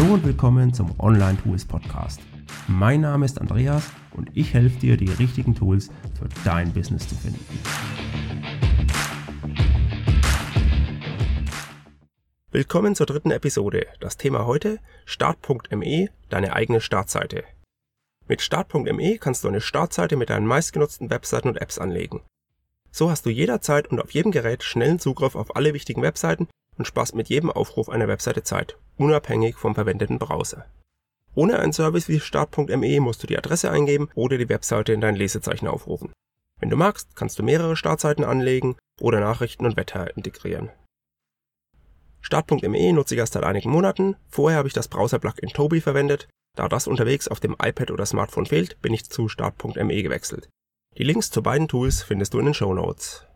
Hallo und willkommen zum Online Tools Podcast. Mein Name ist Andreas und ich helfe dir, die richtigen Tools für dein Business zu finden. Willkommen zur dritten Episode. Das Thema heute Start.me, deine eigene Startseite. Mit Start.me kannst du eine Startseite mit deinen meistgenutzten Webseiten und Apps anlegen. So hast du jederzeit und auf jedem Gerät schnellen Zugriff auf alle wichtigen Webseiten und sparst mit jedem Aufruf einer Webseite Zeit, unabhängig vom verwendeten Browser. Ohne einen Service wie Start.me musst du die Adresse eingeben oder die Webseite in dein Lesezeichen aufrufen. Wenn du magst, kannst du mehrere Startseiten anlegen oder Nachrichten und Wetter integrieren. Start.me nutze ich erst seit einigen Monaten. Vorher habe ich das Browser-Plugin Toby verwendet. Da das unterwegs auf dem iPad oder Smartphone fehlt, bin ich zu Start.me gewechselt. Die Links zu beiden Tools findest du in den Show Notes.